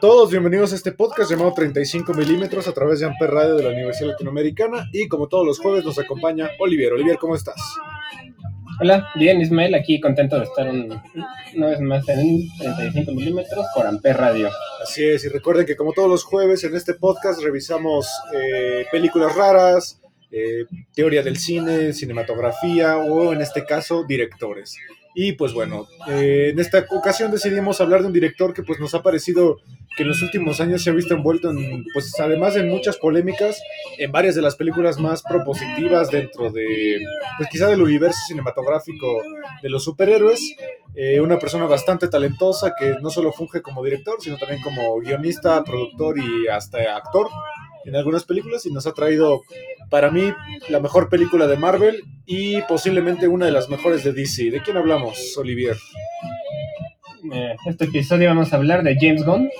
A todos, bienvenidos a este podcast llamado 35 milímetros a través de Amper Radio de la Universidad Latinoamericana y como todos los jueves nos acompaña Olivier. Olivier, ¿cómo estás? Hola, bien Ismael, aquí contento de estar un- una vez más en 35 milímetros por Amper Radio. Así es, y recuerden que como todos los jueves en este podcast revisamos eh, películas raras, eh, teoría del cine, cinematografía o en este caso directores. Y pues bueno, eh, en esta ocasión decidimos hablar de un director que pues nos ha parecido que en los últimos años se ha visto envuelto en, pues además en muchas polémicas, en varias de las películas más propositivas dentro de, pues quizá del universo cinematográfico de los superhéroes. Eh, una persona bastante talentosa que no solo funge como director, sino también como guionista, productor y hasta actor en algunas películas y nos ha traído para mí la mejor película de Marvel y posiblemente una de las mejores de DC. ¿De quién hablamos, Olivier? Eh, este episodio vamos a hablar de James Gunn,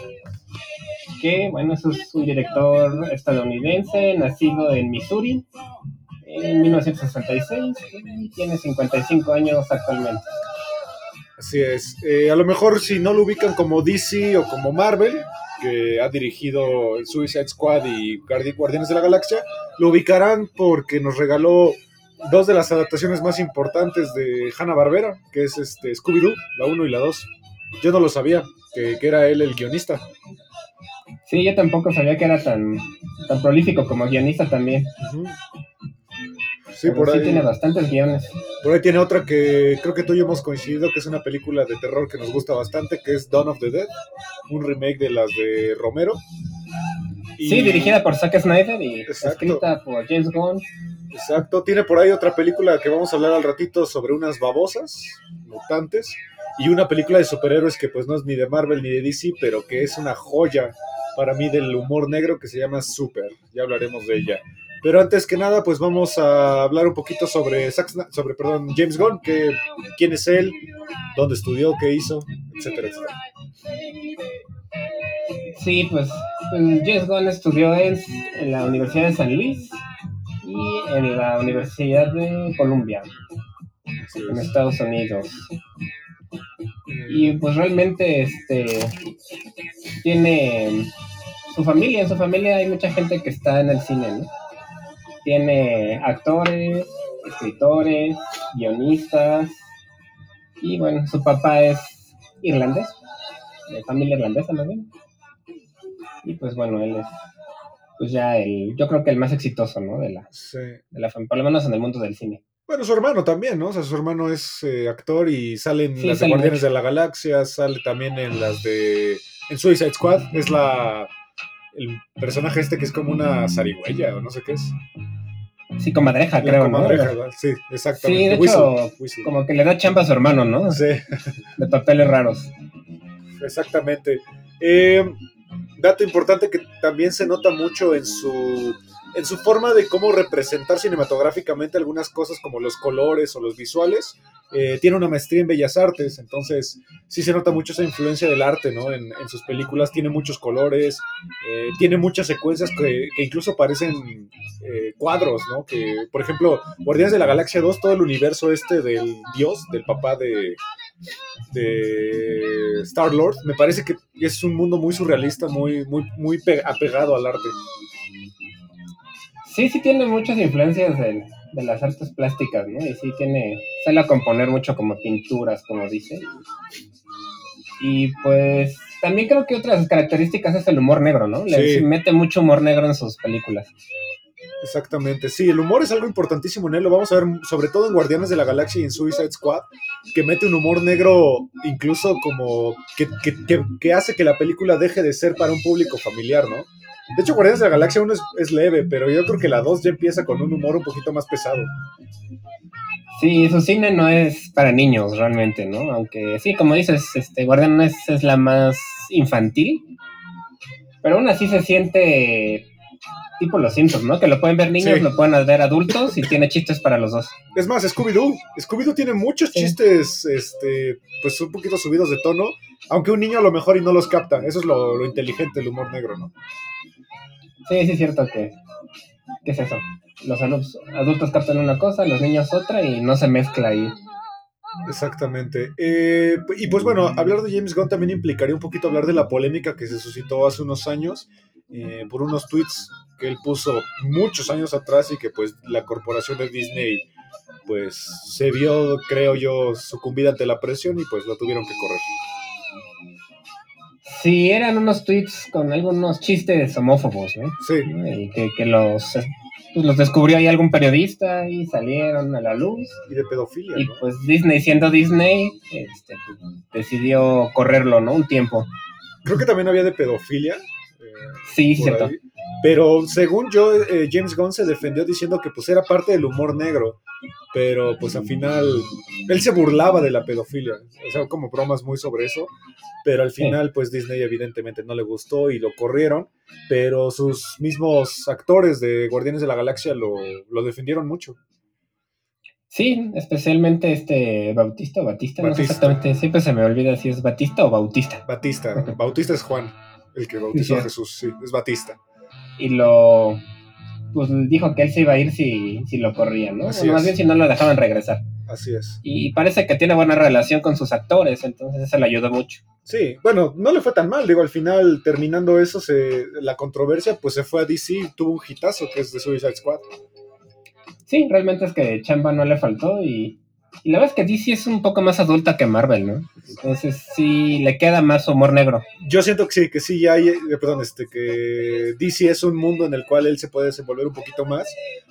que bueno, es un director estadounidense, nacido en Missouri en 1966 y tiene 55 años actualmente. Así es. Eh, a lo mejor si no lo ubican como DC o como Marvel, que ha dirigido el Suicide Squad y Guardi- Guardianes de la Galaxia, lo ubicarán porque nos regaló dos de las adaptaciones más importantes de Hanna-Barbera, que es este Scooby-Doo, la 1 y la 2. Yo no lo sabía, que, que era él el guionista. Sí, yo tampoco sabía que era tan, tan prolífico como guionista también. Sí, pero por sí ahí, tiene bastantes guiones. por ahí tiene otra que creo que tú y yo hemos coincidido, que es una película de terror que nos gusta bastante, que es Dawn of the Dead, un remake de las de Romero. Y- Sí, dirigida por Zack Snyder y Exacto. escrita por James Gunn. Exacto, tiene por ahí otra película que vamos a hablar al ratito sobre unas babosas mutantes y una película de superhéroes que pues no es ni de Marvel ni de DC, pero que es una joya para mí del humor negro que se llama Super. Ya hablaremos de ella. Pero antes que nada, pues vamos a hablar un poquito sobre sobre perdón, James Gunn, que quién es él, dónde estudió, qué hizo, etcétera, etcétera. Sí, pues, pues James Gunn estudió en, en la Universidad de San Luis y en la Universidad de Columbia, en es. Estados Unidos. Y pues realmente este tiene su familia, en su familia hay mucha gente que está en el cine, ¿no? Tiene actores, escritores, guionistas, y bueno, su papá es irlandés, de familia irlandesa más bien. Y pues bueno, él es pues ya el, yo creo que el más exitoso, ¿no? De la, Sí. de la por lo menos en el mundo del cine. Bueno, su hermano también, ¿no? O sea, su hermano es eh, actor y sale en Sí, las de Guardianes de la Galaxia, sale también en las de. En Suicide Squad, es la. El personaje este que es como una zarigüeya o no sé qué es. Sí, comadreja, creo, ¿no? comadreja, ¿verdad? Sí, exactamente. Sí, de Whistle, hecho, Whistle. Como que le da chamba a su hermano, ¿no? Sí, De papeles raros. exactamente. Eh, dato importante que también se nota mucho en su. En su forma de cómo representar cinematográficamente algunas cosas como los colores o los visuales, eh, tiene una maestría en Bellas Artes, entonces sí se nota mucho esa influencia del arte, ¿no? En, en sus películas tiene muchos colores, eh, tiene muchas secuencias que, incluso parecen eh, cuadros, ¿no? Que, por ejemplo, Guardianes de la Galaxia 2, todo el universo este del dios, del papá de, de Star Lord, me parece que es un mundo muy surrealista, muy, muy, muy pe- apegado al arte. Sí, sí tiene muchas influencias de, de las artes plásticas, ¿no? Y sí tiene, suele a componer mucho como pinturas, como dice. Y pues también creo que otra de sus características es el humor negro, ¿no? Le Sí. mete mucho humor negro en sus películas. Exactamente, sí, el humor es algo importantísimo en él, lo vamos a ver sobre todo en Guardianes de la Galaxia y en Suicide Squad, que mete un humor negro incluso como que, que, que, que hace que la película deje de ser para un público familiar, ¿no? De hecho, Guardianes de la Galaxia 1 es, es, leve, pero yo creo que la 2 ya empieza con un humor un poquito más pesado. Sí, su cine no es para niños realmente, ¿no? Aunque sí, como dices, este Guardianes es la más infantil, pero aún así se siente tipo Los Simpsons, ¿no? Que lo pueden ver niños, sí. lo pueden ver adultos y tiene chistes para los dos. Es más, Scooby-Doo. Scooby-Doo tiene muchos sí. chistes, este, pues un poquito subidos de tono, aunque un niño a lo mejor y no los capta. Eso es lo, lo inteligente, el humor negro, ¿no? Sí, sí es cierto que... ¿Qué es eso? Los adultos, captan una cosa, los niños otra y no se mezcla ahí. Exactamente. Eh, y pues bueno, hablar de James Gunn también implicaría un poquito hablar de la polémica que se suscitó hace unos años eh, por unos tweets que él puso muchos años atrás y que pues la corporación de Disney pues se vio, creo yo, sucumbida ante la presión y pues lo tuvieron que correr. Sí, eran unos tweets con algunos chistes homófobos, ¿no? Sí. Y que, que los pues los descubrió ahí algún periodista y salieron a la luz. Y de pedofilia. Y ¿no? pues Disney, siendo Disney, este, decidió correrlo, ¿no? Un tiempo. Creo que también había de pedofilia. Eh, sí, cierto. Ahí. Pero según yo, eh, James Gunn se defendió diciendo que pues era parte del humor negro. Pero pues al final él se burlaba de la pedofilia. O sea, como bromas muy sobre eso. Pero al final pues Disney evidentemente no le gustó y lo corrieron. Pero sus mismos actores de Guardianes de la Galaxia lo, lo defendieron mucho. Sí, especialmente este Bautista o Batista, Batista, no sé exactamente, siempre se me olvida si es Batista o Bautista. Batista, Bautista es Juan, el que bautizó sí, a Jesús, sí, es Batista. Y lo pues dijo que él se iba a ir si, si lo corrían, ¿no? Así más es. bien si no lo dejaban regresar. Así es. Y parece que tiene buena relación con sus actores, entonces eso le ayudó mucho. Sí, bueno, no le fue tan mal, digo, al final, terminando eso, se, la controversia, pues se fue a DC y tuvo un hitazo que es de Suicide Squad. Sí, realmente es que Chamba no le faltó y, y la verdad es que DC es un poco más adulta que Marvel, ¿no? Entonces sí le queda más humor negro. Yo siento que sí, que sí hay, eh, perdón, este, que DC es un mundo en el cual él se puede desenvolver un poquito más.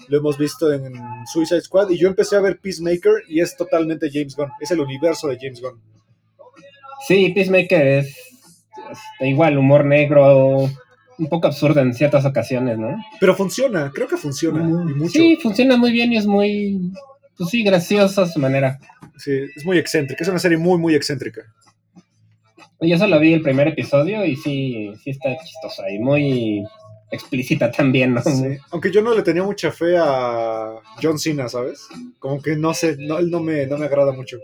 Lo hemos visto en Suicide Squad y yo empecé a ver Peacemaker y es totalmente James Gunn, es el universo de James Gunn. Sí, Peacemaker es, es igual, humor negro, un poco absurdo en ciertas ocasiones, ¿no? Pero funciona, creo que funciona. Mm, y mucho. Sí, funciona muy bien y es muy, pues sí, gracioso a su manera. Sí, es muy excéntrica, es una serie muy, muy excéntrica. Yo solo vi el primer episodio y sí, sí está chistosa y muy explícita también, ¿no? Sí. Aunque yo no le tenía mucha fe a John Cena, ¿sabes? Como que no sé, no, él no me, no me agrada mucho.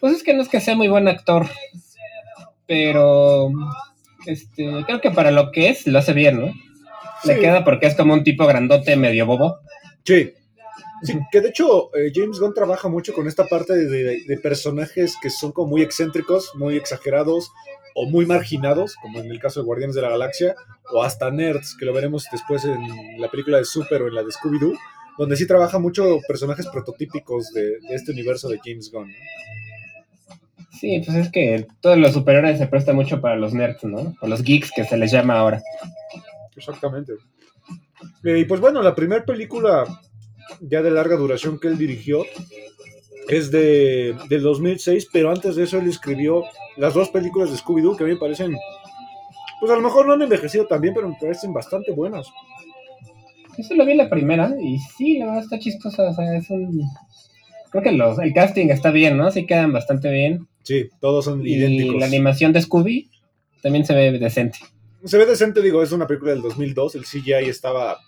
Pues es que no es que sea muy buen actor, pero este, creo que para lo que es, lo hace bien, ¿no? Sí. Le queda porque es como un tipo grandote medio bobo. Sí. Sí, que de hecho eh, James Gunn trabaja mucho con esta parte de, de, de, personajes que son como muy excéntricos, muy exagerados o muy marginados, como en el caso de Guardianes de la Galaxia, o hasta nerds, que lo veremos después en la película de Super o en la de Scooby-Doo, donde sí trabaja mucho personajes prototípicos de, de este universo de James Gunn. ¿no? Sí, pues es que todos los superiores se presta mucho para los nerds, ¿no? O los geeks que se les llama ahora. Exactamente. Eh, y pues bueno, la primera película ya de larga duración que él dirigió es de, del 2006, pero antes de eso él escribió las dos películas de Scooby-Doo que a mí me parecen, pues a lo mejor no han envejecido tan bien, pero me parecen bastante buenas. Yo solo vi la primera y sí, la verdad está chistosa, o sea, es un... Creo que los, el casting está bien, ¿no? Sí quedan bastante bien. Sí, todos son y idénticos. la animación de Scooby también se ve decente. Se ve decente, digo, es una película del 2002, el CGI estaba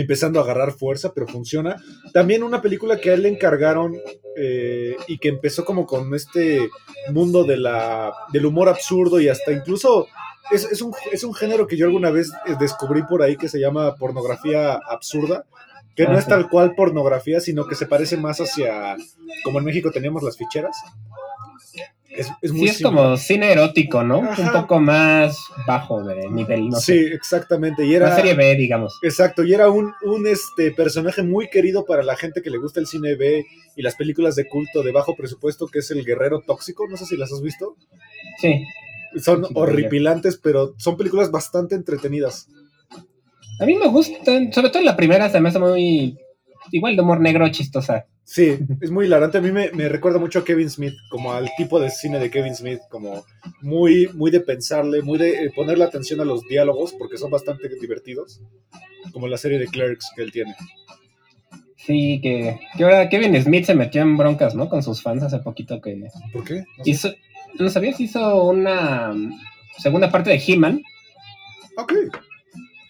empezando a agarrar fuerza, pero funciona. También una película que a él le encargaron eh, y que empezó como con este mundo de la, del humor absurdo y hasta incluso es, es, un, es un género que yo alguna vez descubrí por ahí que se llama pornografía absurda, que no es tal cual pornografía, sino que se parece más hacia, como en México teníamos las ficheras. Es, es muy sí, es como cine erótico, ¿no? Ajá. Un poco más bajo de nivel, no Sí, sé. exactamente. Y era, Una serie B, digamos. Exacto, y era un, un este, personaje muy querido para la gente que le gusta el cine B y las películas de culto de bajo presupuesto, que es el guerrero tóxico. No sé si las has visto. Sí. Son horripilantes, pero son películas bastante entretenidas. A mí me gustan, sobre todo la primera se me hace muy igual de humor negro chistosa. Sí, es muy hilarante. A mí me, me, recuerda mucho a Kevin Smith, como al tipo de cine de Kevin Smith, como muy, muy de pensarle, muy de eh, ponerle atención a los diálogos, porque son bastante divertidos, como la serie de Clerks que él tiene. Sí, que, que ahora Kevin Smith se metió en broncas, ¿no? Con sus fans hace poquito que... ¿Por qué? No, hizo, ¿no sabías? Hizo una segunda parte de He-Man. Ok.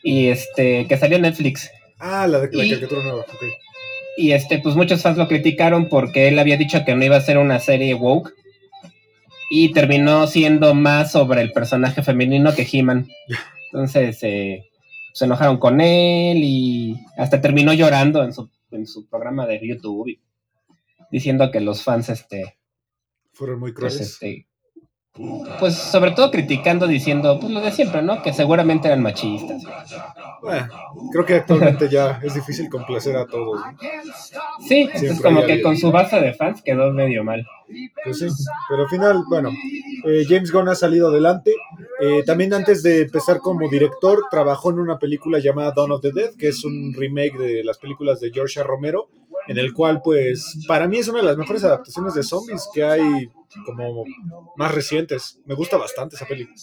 Y este, que salió en Netflix. Ah, la de la y, caricatura nueva, ok. Y este, pues muchos fans lo criticaron porque él había dicho que no iba a ser una serie woke. Y terminó siendo más sobre el personaje femenino que He-Man. Entonces eh, se enojaron con él y hasta terminó llorando en su, en su programa de YouTube diciendo que los fans este fueron muy crueles. Pues, este, pues sobre todo criticando, diciendo, pues lo de siempre, ¿no? Que seguramente eran machistas. Bueno, creo que actualmente ya es difícil complacer a todos. ¿no? Sí, es como que con su base de fans quedó medio mal. Pues sí, pero al final, bueno, eh, James Gunn ha salido adelante. Eh, también antes de empezar como director, trabajó en una película llamada Dawn of the Dead, que es un remake de las películas de George Romero, en el cual, pues, para mí es una de las mejores adaptaciones de zombies que hay como más recientes. Me gusta bastante esa película.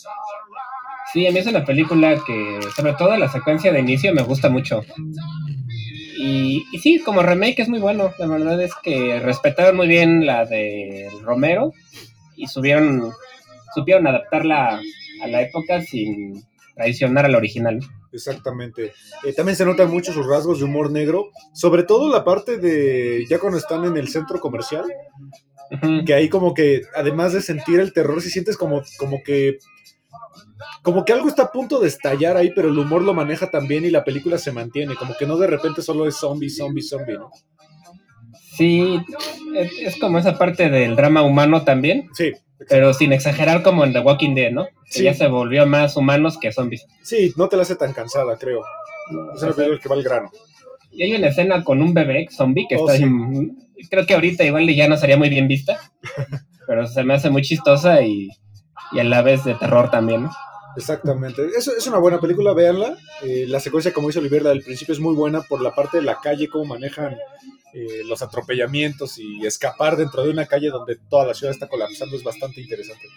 Sí, a mí es una película que, sobre todo la secuencia de inicio, me gusta mucho. Y, sí, como remake es muy bueno. La verdad es que respetaron muy bien la de Romero y subieron, supieron adaptarla a la época sin traicionar al original. Exactamente. Eh, también se notan mucho sus rasgos de humor negro, sobre todo la parte de ya cuando están en el centro comercial, que ahí como que además de sentir el terror, si sientes como, como que como que algo está a punto de estallar ahí, pero el humor lo maneja también y la película se mantiene, como que no de repente solo es zombie, zombie, zombie, ¿no? Sí, es como esa parte del drama humano también. Sí. Pero sin exagerar como en The Walking Dead, ¿no? Que ya se volvió más humanos que zombies. Sí, no te la hace tan cansada, creo. Es una película que va al grano. Y hay una escena con un bebé zombie que oh, está... Creo que ahorita igual ya no sería muy bien vista, pero se me hace muy chistosa y, y a la vez de terror también, ¿no? Exactamente. Es, es una buena película, véanla. Eh, la secuencia, como dice Oliver, del principio es muy buena por la parte de la calle, cómo manejan eh, los atropellamientos y escapar dentro de una calle donde toda la ciudad está colapsando es bastante interesante.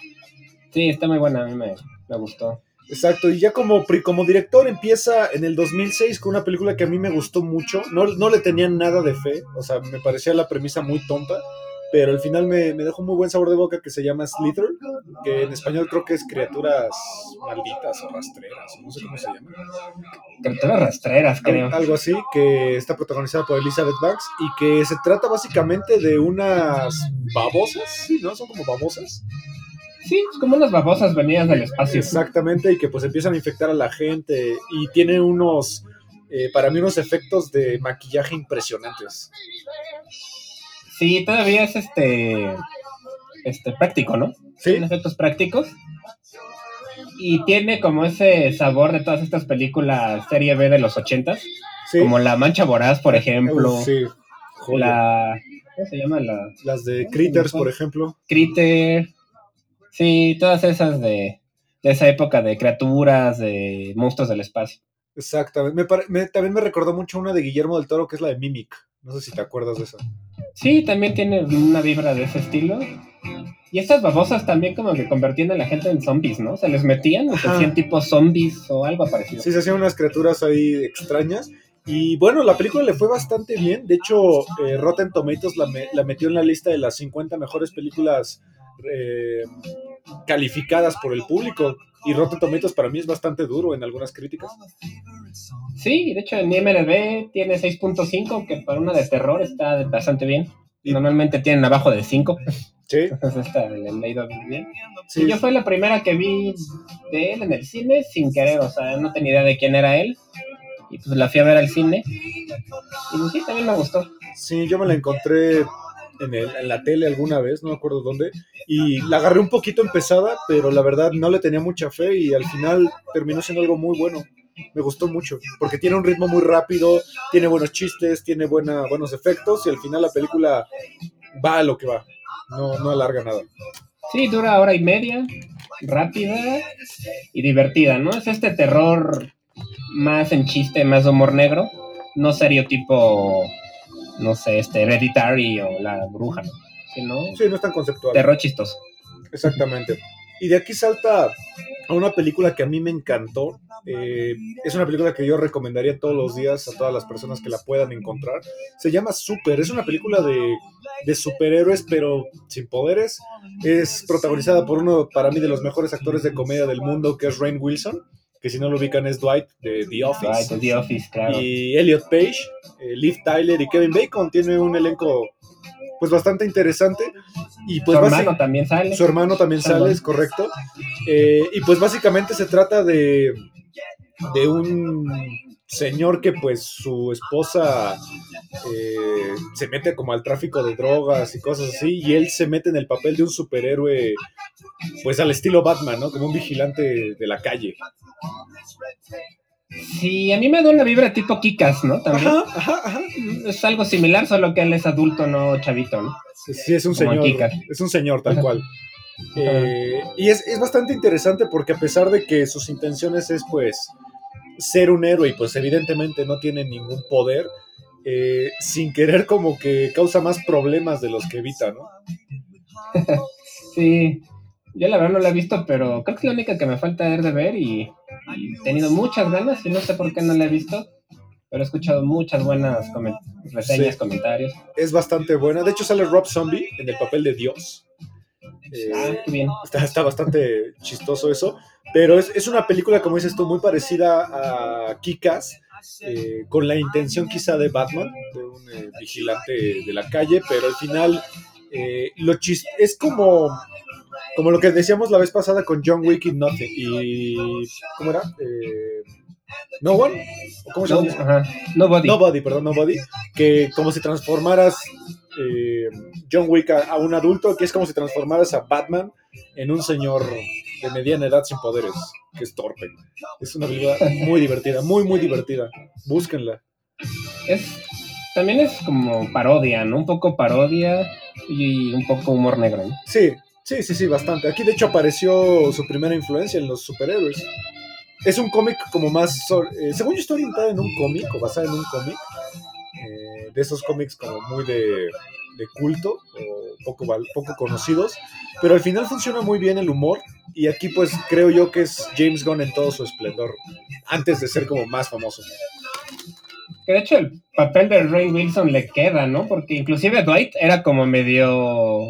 Sí, está muy buena, a mí me, me gustó. Exacto, y ya como, como director empieza en el 2006 con una película que a mí me gustó mucho, no, no le tenían nada de fe, o sea, me parecía la premisa muy tonta, pero al final me, me, dejó muy buen sabor de boca que se llama Slither, que en español creo que es criaturas malditas o rastreras, no sé cómo se llama. Criaturas rastreras, creo. Algo así, que está protagonizada por Elizabeth Banks y que se trata básicamente de unas babosas, ¿sí? ¿No? Son como babosas. Sí, es como unas babosas venidas del espacio. Exactamente, y que pues empiezan a infectar a la gente y tiene unos, eh, para mí, unos efectos de maquillaje impresionantes. Sí, todavía es este, este práctico, ¿no? Sí. Tiene efectos prácticos. Y tiene como ese sabor de todas estas películas serie B de los ochentas. Sí. Como La Mancha Voraz, por ejemplo. Sí. Joder. La. ¿Cómo se llama? La, Las de Critters, por ejemplo. Critter. Sí, todas esas de, de esa época de criaturas, de monstruos del espacio. Exactamente. Me pare... me, también me recordó mucho una de Guillermo del Toro que es la de Mimic. No sé si te acuerdas de esa. Sí, también tiene una vibra de ese estilo. Y estas babosas también como que convertían a la gente en zombies, ¿no? Se les metían o se hacían tipo zombies o algo parecido. Sí, se hacían unas criaturas ahí extrañas. Y bueno, la película le fue bastante bien. De hecho, eh, Rotten Tomatoes la, me la, metió en la lista de las 50 mejores películas eh, calificadas por el público. Y Rotten Tomatoes para mí es bastante duro en algunas críticas. Sí, de hecho en IMDb tiene 6.5, que para una de terror está bastante bien. Normalmente tienen abajo de 5. Sí. Entonces está leído bien. Sí. Y yo fue la primera que vi de él en el cine sin querer, o sea, no tenía idea de quién era él. Y pues la fui a ver al cine. Y pues, sí, también me gustó. Sí, yo me la encontré en, la tele alguna vez, no me acuerdo dónde, y la agarré un poquito empezada, pero la verdad no le tenía mucha fe y al final terminó siendo algo muy bueno. Me gustó mucho, porque tiene un ritmo muy rápido, tiene buenos chistes, tiene buena, buenos efectos y al final la película va a lo que va, no, no alarga nada. Sí, dura hora y media, rápida y divertida, ¿no? Es este terror más en chiste, más humor negro, no serio tipo, no sé, este, Hereditary o La Bruja, ¿no? Sino Sí, no es tan conceptual. terror chistoso. Exactamente. Y de aquí salta a una película que a mí me encantó. Eh, es una película que yo recomendaría todos los días a todas las personas que la puedan encontrar. Se llama Super. Es una película de, de superhéroes, pero sin poderes. Es protagonizada por uno, para mí, de los mejores actores de comedia del mundo, que es Rain Wilson. Que si no lo ubican es Dwight de The Office. The Office, claro. Y Elliot Page, eh, Liv Tyler y Kevin Bacon. Tiene un elenco pues bastante interesante. Y pues Su hermano también sale. su hermano también sale, es correcto. Eh, y pues básicamente se trata de, de un señor que pues su esposa eh, se mete como al tráfico de drogas y cosas así, y él se mete en el papel de un superhéroe pues al estilo Batman, ¿no? Como un vigilante de la calle. Sí, a mí me da una vibra tipo Kikas, ¿no? También. Ajá, ajá, ajá. Es algo similar, solo que él es adulto, no chavito, ¿no? Sí, es un Como señor. Es un señor, tal cual. Eh, y es, es bastante interesante porque a pesar de que sus intenciones es pues ser un héroe y pues evidentemente no tiene ningún poder, eh, sin querer como que causa más problemas de los que evita, ¿no? Sí, yo la verdad no la he visto, pero creo que es la única que me falta ver de ver y, y he tenido muchas ganas y no sé por qué no la he visto, pero he escuchado muchas buenas reseñas, Sí. comentarios. Es bastante buena. De hecho sale Rob Zombie en el papel de Dios. Eh, Ah. Está, está bastante chistoso eso. Pero es, es una película, como dices tú, muy parecida a Kikas, eh, con la intención quizá de Batman, de un eh, vigilante de la calle, pero al final eh, lo chis- es como, como lo que decíamos la vez pasada con John Wick y Nothing. Y, ¿Cómo era? Eh, no One. ¿O ¿Cómo se No, llama? ajá. Nobody. Nobody, perdón, Nobody, que como si transformaras eh, John Wick a, a un adulto, que es como si transformaras a Batman en un señor de mediana edad sin poderes, que es torpe. Es una película muy divertida, muy, muy divertida. Búsquenla. Es, también es como parodia, ¿no? Un poco parodia y un poco humor negro, ¿no? Sí, sí, sí, sí, bastante. Aquí de hecho apareció su primera influencia en los superhéroes. Es un cómic como más, eh, según yo estoy orientada en un cómic o basada en un cómic, eh, de esos cómics como muy de, de culto o poco, poco conocidos, pero al final funciona muy bien el humor y aquí pues creo yo que es James Gunn en todo su esplendor, antes de ser como más famoso. Que de hecho el papel de Ray Wilson le queda, ¿no? Porque inclusive Dwight era como medio...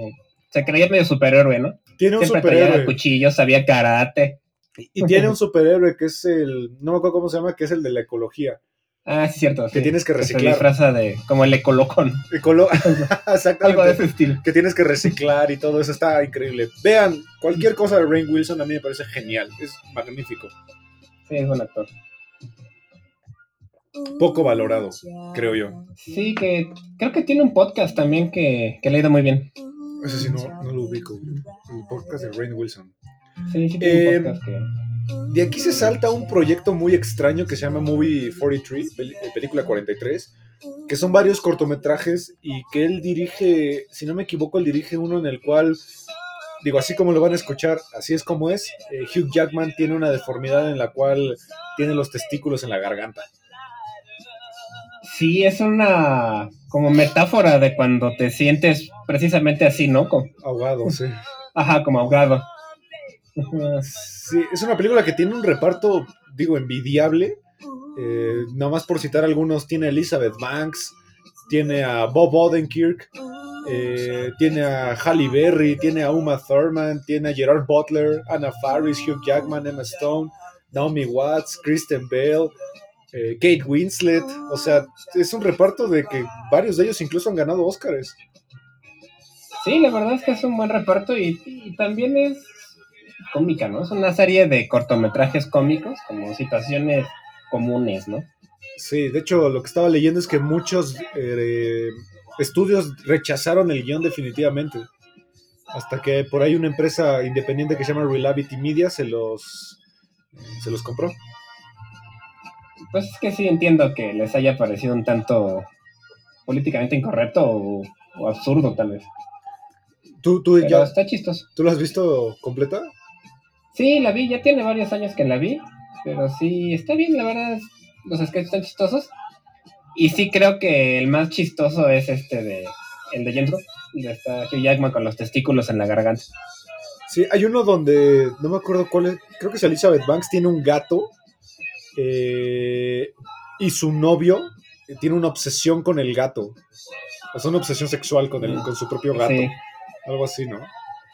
Se creía medio superhéroe, ¿no? Tiene un Siempre superhéroe cuchillos, sabía karate. y tiene un superhéroe que es el, no me acuerdo cómo se llama, que es el de la ecología. Ah, sí, cierto. Que sí. tienes que reciclar. disfraza de... como el ecolocón. Ecolo- Algo de Exactamente. ese estilo. Que tienes que reciclar y todo eso está increíble. Vean, cualquier cosa de Rain Wilson a mí me parece genial. Es magnífico. Sí, es buen actor. Poco valorado, creo yo. Sí, que creo que tiene un podcast también que, que le ha ido muy bien. Ese sí no, no lo ubico. El podcast de Rain Wilson. Sí, sí tiene Eh, un podcast que... De aquí se salta un proyecto muy extraño que se llama Movie 43, pel- eh, película 43, que son varios cortometrajes y que él dirige, si no me equivoco, él dirige uno en el cual, digo, así como lo van a escuchar, así es como es, eh, Hugh Jackman tiene una deformidad en la cual tiene los testículos en la garganta. Sí, es una como metáfora de cuando te sientes precisamente así, ¿no? Como- Ahogado, sí. ajá, como ahogado. Sí, es una película que tiene un reparto, digo, envidiable. Eh, nada más por citar algunos, tiene a Elizabeth Banks, tiene a Bob Odenkirk, eh, tiene a Halle Berry, tiene a Uma Thurman, tiene a Gerard Butler, Anna Faris, Hugh Jackman, Emma Stone, Naomi Watts, Kristen Bale, eh, Kate Winslet. O sea, es un reparto de que varios de ellos incluso han ganado Oscars. Sí, la verdad es que es un buen reparto y también es cómica, ¿no? Es una serie de cortometrajes cómicos, como situaciones comunes, ¿no? Sí, de hecho, lo que estaba leyendo es que muchos eh, estudios rechazaron el guion definitivamente. Hasta que por ahí una empresa independiente que se llama Reality Media se los, se los compró. Pues es que sí entiendo que les haya parecido un tanto políticamente incorrecto o, o absurdo, tal vez. ¿Tú, tú, Pero ya, está chistoso. ¿Tú lo has visto completa? Sí, la vi, ya tiene varios años que la vi, pero sí, está bien, la verdad. los sketches están chistosos. Y sí creo que el más chistoso es este de el de James Gunn, donde está Hugh Jackman con los testículos en la garganta. Sí, hay uno donde, no me acuerdo cuál es, creo que es Elizabeth Banks, tiene un gato eh, y su novio tiene una obsesión con el gato. O sea, una obsesión sexual con, el, con su propio gato. Sí, Algo así, ¿no?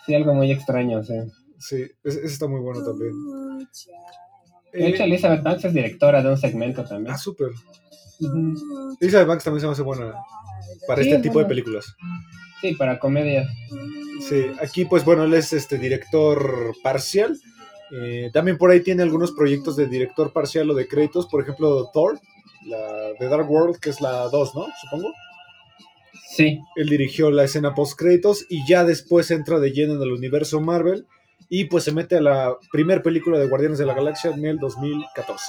sí, algo muy extraño, sí. Sí, ese, está muy bueno también. De hecho, Elizabeth Banks es directora de un segmento también. ah, súper. Ujú. Elizabeth Banks también se me hace buena para Sí, este es tipo de películas. Sí, para comedia. Sí, aquí pues bueno, él es este director parcial. Eh, también por ahí tiene algunos proyectos de director parcial o de créditos, por ejemplo Thor, la de Dark World, que es la 2, ¿no? Supongo. Sí, Él dirigió la escena post créditos y ya después entra de lleno en el universo Marvel y pues se mete a la primer película de Guardianes de la Galaxia en el 2014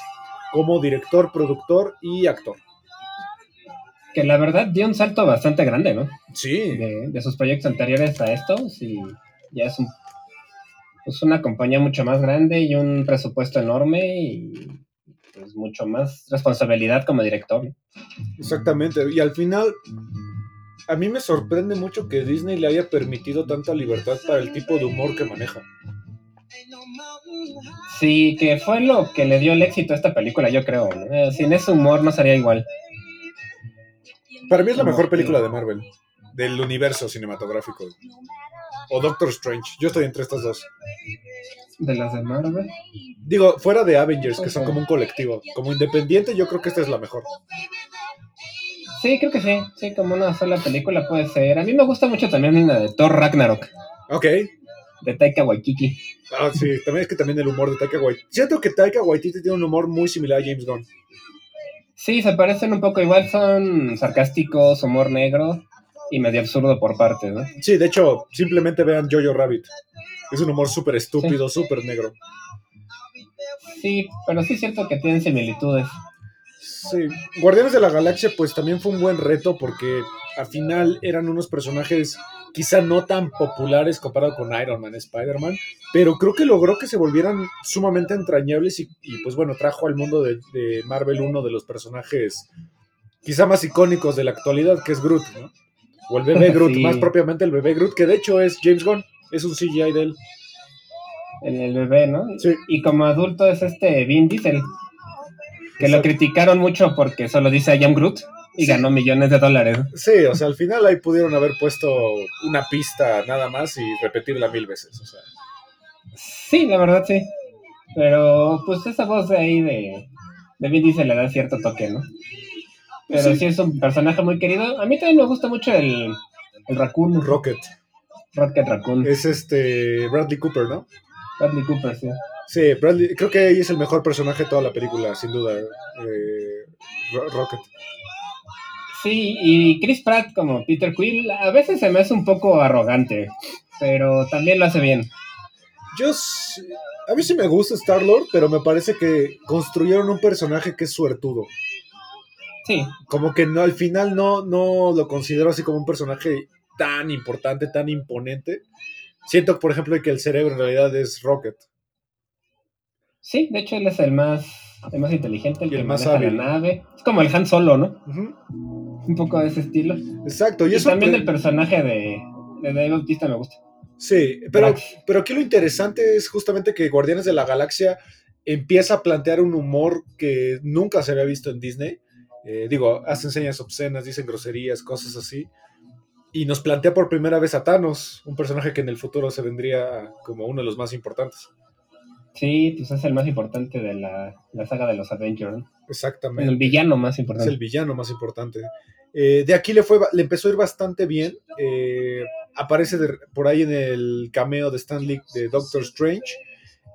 como director, productor y actor. que la verdad dio un salto bastante grande, ¿no? Sí, De, de sus proyectos anteriores a estos y ya es un, pues una compañía mucho más grande y un presupuesto enorme y pues mucho más responsabilidad como director. exactamente. Y al final, a mí me sorprende mucho que Disney le haya permitido tanta libertad para el tipo de humor que maneja. Sí, que fue lo que le dio el éxito a esta película, yo creo. ¿no? Eh, Sin ese humor no sería igual. Para mí es la mejor película de Marvel, del universo cinematográfico. O Doctor Strange. Yo estoy entre estas dos. De las de Marvel. Digo, fuera de Avengers, que son como un colectivo. Como independiente, yo creo que esta es la mejor. Sí, creo que sí. Sí, como una sola película puede ser. A mí me gusta mucho también la de Thor Ragnarok, Ok. de Taika Waititi. Ah, sí, también es que también el humor de Taika Waititi. Siento que Taika Waititi tiene un humor muy similar a James Gunn. Sí, se parecen un poco igual, son sarcásticos, humor negro y medio absurdo por partes, ¿no? Sí, de hecho, simplemente vean Jojo Rabbit. Es un humor súper estúpido, súper negro. Sí, pero sí es cierto que tienen similitudes. Sí. Guardianes de la Galaxia, pues también fue un buen reto porque al final eran unos personajes quizá no tan populares comparado con Iron Man, Spider-Man, pero creo que logró que se volvieran sumamente entrañables y, y, pues bueno, trajo al mundo de, de Marvel uno de los personajes quizá más icónicos de la actualidad, que es Groot, ¿no? O el bebé Groot, Sí. más propiamente el bebé Groot, que de hecho es James Gunn, es un CGI de él. En el bebé, ¿no? Sí. Y como adulto es este Vin Diesel, que lo criticaron mucho porque solo dice I am Groot y Sí. ganó millones de dólares. Sí, o sea, al final ahí pudieron haber puesto una pista nada más y repetirla mil veces, o sea. Sí, la verdad sí. Pero pues esa voz de ahí de, de Vin Diesel le da cierto toque, ¿no? Pero Sí. sí. es un personaje muy querido. A mí también me gusta mucho el, el Raccoon, Rocket. Rocket Raccoon. Es este Bradley Cooper, ¿no? Bradley Cooper, sí. Sí, Bradley, creo que ahí es el mejor personaje de toda la película, sin duda. eh, Ro- Rocket. Sí, y Chris Pratt como Peter Quill a veces se me hace un poco arrogante, pero también lo hace bien. Yo, a mí sí me gusta Star Lord, pero me parece que construyeron un personaje que es suertudo. Sí, Como que no, al final no, no lo considero así como un personaje tan importante, tan imponente. Siento, por ejemplo, que el cerebro en realidad es Rocket. Sí, de hecho él es el más, el más inteligente, el Y el que más maneja hábil. la nave. Es como el Han Solo, ¿no? Un poco de ese estilo. Exacto. Y, Y eso también el personaje de, de Dave Bautista me gusta. Sí, pero, pero aquí lo interesante es justamente que Guardianes de la Galaxia empieza a plantear un humor que nunca se había visto en Disney. Eh, digo, hacen señas obscenas, dicen groserías, cosas así. Y nos plantea por primera vez a Thanos, un personaje que en el futuro se vendría como uno de los más importantes. Sí, pues es el más importante de la, la saga de los Avengers. ¿no? Exactamente. El villano más Es importante. el villano más importante. Eh, de aquí le, fue, le empezó a ir bastante bien. Eh, aparece de- por ahí en el cameo de Stan Lee de Doctor Strange.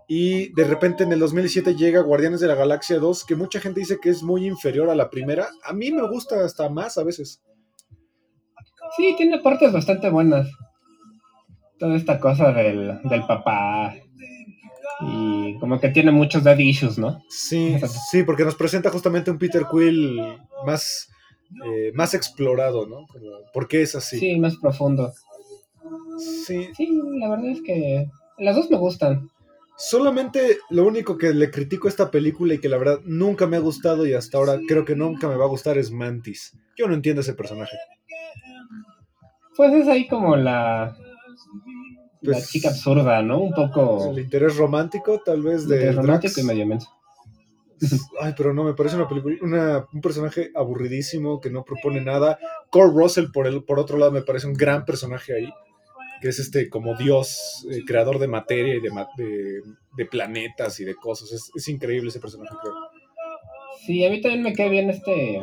Y de repente en el 2007 llega Guardianes de la Galaxia 2, que mucha gente dice que es muy inferior a la primera. A mí me gusta hasta más a veces. Sí, tiene partes bastante buenas. Toda esta cosa del, del papá. Y como que tiene muchos daddy issues, ¿no? Sí, sí, porque nos presenta justamente un Peter Quill más, eh, más explorado, ¿no? Como, ¿Por qué es así? Sí, más profundo. sí. Sí, la verdad es que las dos me gustan. Solamente lo único que le critico a esta película y que la verdad nunca me ha gustado y hasta ahora creo que nunca me va a gustar es Mantis. Yo no entiendo ese personaje. Pues es ahí como la, la Pues, chica absurda, ¿no? Un poco El interés romántico, tal vez, de romántico y medio menso. Ay, pero no, me parece una película, una- un personaje aburridísimo que no propone nada. Cole Russell, por, el, por otro lado, me parece un gran personaje ahí, que es este como dios, eh, creador de materia y de, de, de planetas y de cosas. Es, es increíble ese personaje, creo. Sí, a mí también me cae bien este,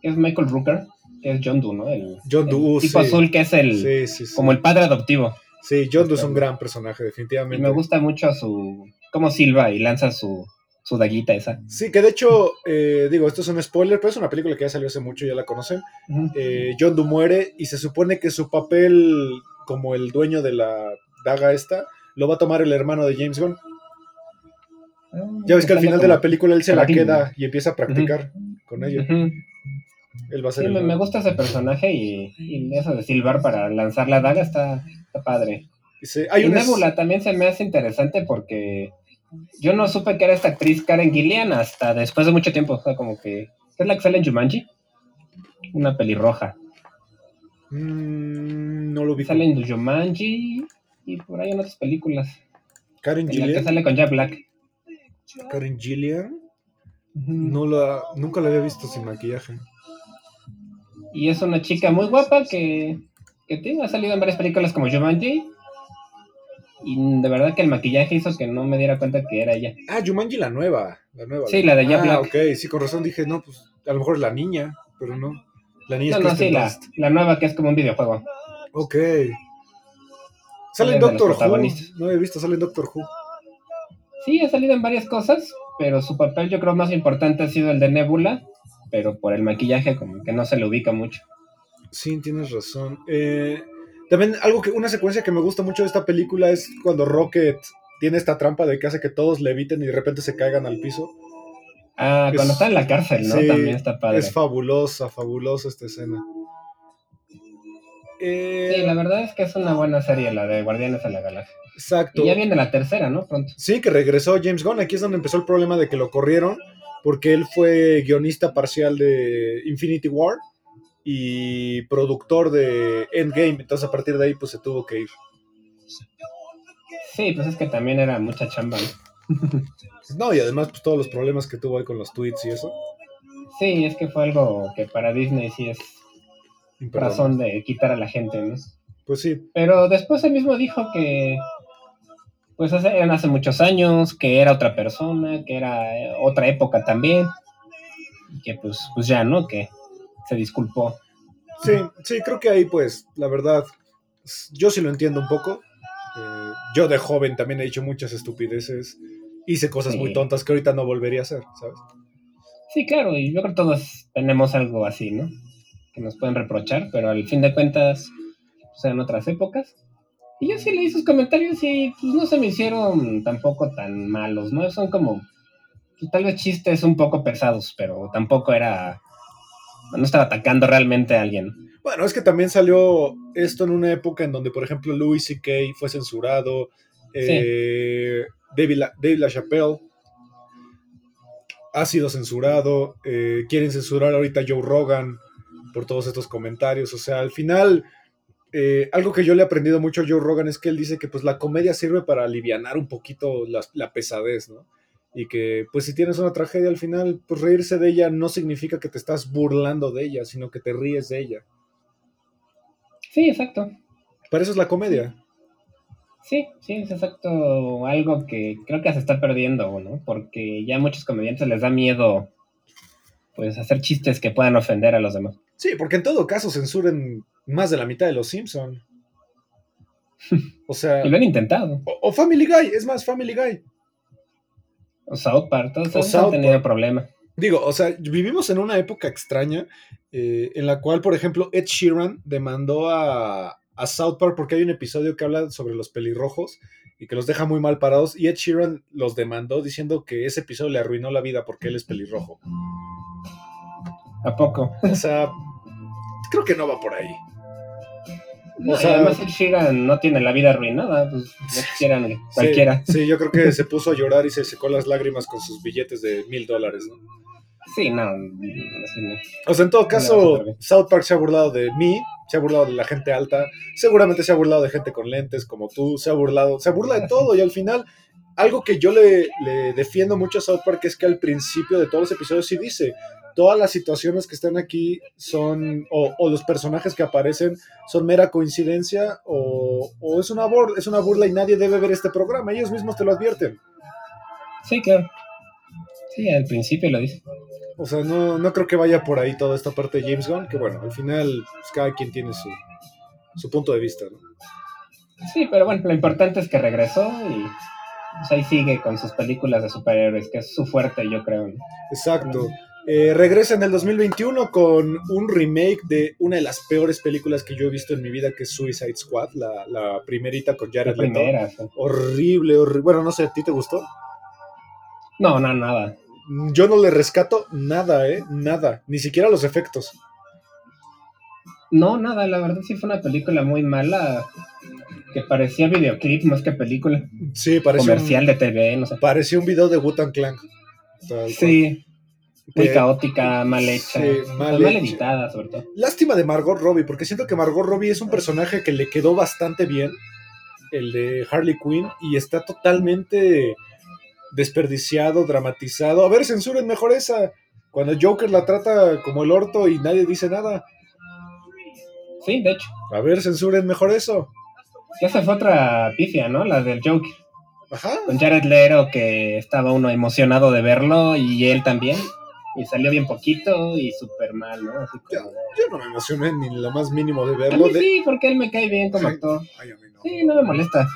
que es Michael Rooker, que es John Doe, ¿no? El, John el Doe, tipo sí. azul que es el, Sí, sí, sí. como el padre adoptivo. Sí, Doe es un gran personaje, Y definitivamente. me gusta mucho su, cómo silba y lanza su, su daguita esa. Sí, que de hecho, eh, digo, esto es un spoiler, pero es una película que ya salió hace mucho, ya la conocen. Eh, John Doe muere y se supone que su papel como el dueño de la daga esta lo va a tomar el hermano de James Gunn. Ya ves que al final de la película él se la queda y empieza a practicar con ella. Ujú. Él va a ser Sí, el me, gusta ese personaje y, y eso de silbar para lanzar la daga está, está padre. Dice, hay y Nebula también se me hace interesante porque yo no supe que era esta actriz Karen Gillian hasta después de mucho tiempo. O sea, como que es la que sale en Jumanji. Una pelirroja. Mm, no lo vi. Sale en Jumanji y por ahí en otras películas. Karen En la que Gillian. sale con Jack Black. Karen Gillian. No la, nunca la había visto sin maquillaje. Y es una chica muy guapa que, que te ha salido en varias películas como Jumanji. Y de verdad que el maquillaje hizo que no me diera cuenta que era ella. Ah, Jumanji la nueva. La nueva. Sí, la de Jack Ah, Black. ok, sí, con razón dije, no, pues a lo mejor es la niña, pero no. La niña No, es no, sí, la, la nueva que es como un videojuego. Ok. Sale en Doctor Who. No he visto, sale en Doctor Who. Sí, ha salido en varias cosas, pero su papel yo creo más importante ha sido el de Nebula, pero por el maquillaje como que no se le ubica mucho. Sí, tienes razón. Eh, también algo que, una secuencia que me gusta mucho de esta película es cuando Rocket tiene esta trampa de que hace que todos leviten y de repente se caigan al piso. Ah, Es- cuando está en la cárcel, ¿no? sí, También está padre. Es fabulosa, fabulosa esta escena. Eh, Sí, la verdad es que es una buena serie la de Guardianes de la Galaxia. Exacto. Y ya viene la tercera, ¿no? Pronto. Sí, que regresó James Gunn. Aquí es donde empezó el problema de que lo corrieron, porque él fue guionista parcial de Infinity War y productor de Endgame. Entonces, a partir de ahí, pues se tuvo que ir. Sí, pues es que también era mucha chamba, ¿no? Y además, pues todos los problemas que tuvo ahí con los tweets y eso. Sí, es que fue algo que para Disney sí es razón de quitar a la gente, ¿no? Pues sí, Pero después él mismo dijo que, pues hace, eran hace muchos años, que era otra persona, que era eh, otra época también, y que pues, pues ya, ¿no? Que se disculpó. sí, sí, creo que ahí, pues, la verdad, yo sí lo entiendo un poco. Eh, yo de joven también he hecho muchas estupideces. Hice cosas Sí. muy tontas que ahorita no volvería a hacer, ¿sabes? Sí, claro, y yo creo que todos tenemos algo así, ¿no? Que nos pueden reprochar, pero al fin de cuentas, pues eran otras épocas. Y yo sí leí sus comentarios y pues no se me hicieron tampoco tan malos, ¿no? Son como, pues, tal vez chistes un poco pesados, pero tampoco era, no estaba atacando realmente a alguien. Bueno, es que también salió esto en una época en donde, por ejemplo, Louis C.K. fue censurado, eh, David, La- Dave LaChapelle ha sido censurado, eh, quieren censurar ahorita a Joe Rogan por todos estos comentarios, o sea, al final, eh, algo que yo le he aprendido mucho a Joe Rogan es que él dice que pues la comedia sirve para alivianar un poquito la, la pesadez, ¿no? Y que pues si tienes una tragedia al final, pues reírse de ella no significa que te estás burlando de ella, sino que te ríes de ella. Sí, exacto. Para eso es la comedia. Sí, sí, es exacto algo que creo que se está perdiendo, ¿no? Porque ya a muchos comediantes les da miedo, pues, hacer chistes que puedan ofender a los demás. Sí, porque en todo caso censuren más de la mitad de los Simpson. O sea, Y lo han intentado. o, o Family Guy, es más Family Guy. O South Park, todos O South han tenido problemas. Digo, o sea, vivimos en una época extraña eh, en la cual, por ejemplo, Ed Sheeran demandó a, a South Park porque hay un episodio que habla sobre los pelirrojos y que los deja muy mal parados y Ed Sheeran los demandó diciendo que ese episodio le arruinó la vida porque él es pelirrojo. ¿A poco? O sea, creo que no va por ahí. No, O sea- además el Sheeran no tiene la vida arruinada, pues no quisieran Sí, cualquiera. Sí, yo creo que se puso a llorar y se secó las lágrimas con sus billetes de mil dólares, ¿no? Sí, no, no. O sea, en todo caso. South Park se ha burlado de mí, se ha burlado de la gente alta, seguramente se ha burlado de gente con lentes como tú, se ha burlado, se burla de todo y al final, algo que yo le, le defiendo mucho a South Park es que al principio de todos los episodios sí dice, todas las situaciones que están aquí son, o, o los personajes que aparecen son mera coincidencia o, o es, una bur- es una burla y nadie debe ver este programa, ellos mismos te lo advierten. Sí, claro. Sí, al principio lo dice. O sea, no, no creo que vaya por ahí toda esta parte de James Gunn, que bueno, al final pues, cada quien tiene su, su punto de vista, ¿no? Sí, pero bueno, lo importante es que regresó y pues, ahí sigue con sus películas de superhéroes, que es su fuerte, yo creo. ¿no? Exacto. Eh, regresa en el 2021 con un remake de una de las peores películas que yo he visto en mi vida, que es Suicide Squad, la, la primerita con Jared Leto. primera. sí. Horrible, horrible. Bueno, no sé, ¿a ti te gustó? No, no, nada. Yo no le rescato nada, ¿eh? Nada. Ni siquiera los efectos. No, nada, la verdad sí fue una película muy mala, que parecía videoclip más que película. Sí, parecía Comercial un, de TV, no sé. parecía un video de Wu-Tang Clan. Sí, muy Que- caótica, mal hecha, Sí, pues, mal mal, editada sobre todo. Lástima de Margot Robbie, porque siento que Margot Robbie es un personaje que le quedó bastante bien, el de Harley Quinn, y está totalmente desperdiciado, dramatizado. A ver, censuren mejor esa. Cuando Joker la trata como el orto y nadie dice nada. Sí, de hecho. A ver, censuren mejor eso. Ya se fue otra pifia, ¿no? La del Joker. Ajá. Con Jared Leto, que estaba uno emocionado de verlo, y él también. Y salió bien poquito y súper mal, ¿no? Así como... Yo no me emocioné ni lo más mínimo de A verlo. mí de- sí, porque él me cae bien como actor. Ay, a mí no. Sí, no me molesta.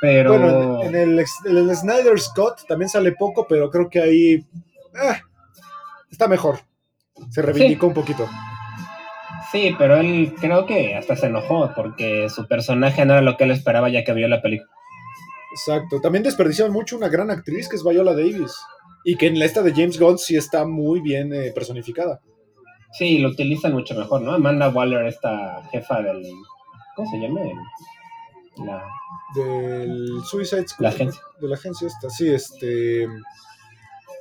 Pero... Bueno, en, en el, en el Snyder Scott también sale poco, pero creo que ahí ah, está mejor. Se reivindicó un poquito. Sí, pero él creo que hasta se enojó porque su personaje no era lo que él esperaba ya que vio la película. Exacto. También desperdiciaron mucho una gran actriz que es Viola Davis. Y que en la esta de James Gunn sí está muy bien eh, personificada. Sí, lo utilizan mucho mejor, ¿no? Amanda Waller, esta jefa del... ¿Cómo se llama? La... Del Suicide Squad. La agencia. De la agencia esta, sí, este.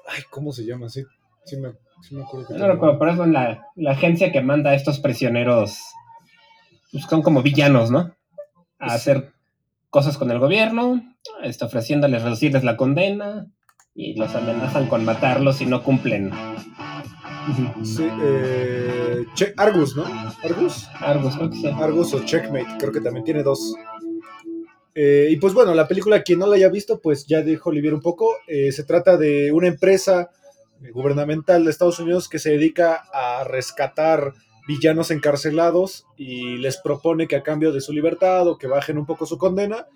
Ay, ¿cómo se llama? Sí, sí me, sí me acuerdo. que No recuerdo, pero es la, la agencia que manda a estos prisioneros, pues son como villanos, ¿no? A hacer cosas con el gobierno, este, ofreciéndoles reducirles la condena y los amenazan con matarlos si no cumplen. Sí, eh, Che- Argus, ¿no? Argus. Argus, creo que sí. Argus o Checkmate, creo que también tiene dos. Eh, y pues bueno, la película, quien no la haya visto, pues ya dijo Olivier un poco. Eh, se trata de una empresa gubernamental de Estados Unidos que se dedica a rescatar villanos encarcelados y les propone que a cambio de su libertad o que bajen un poco su condena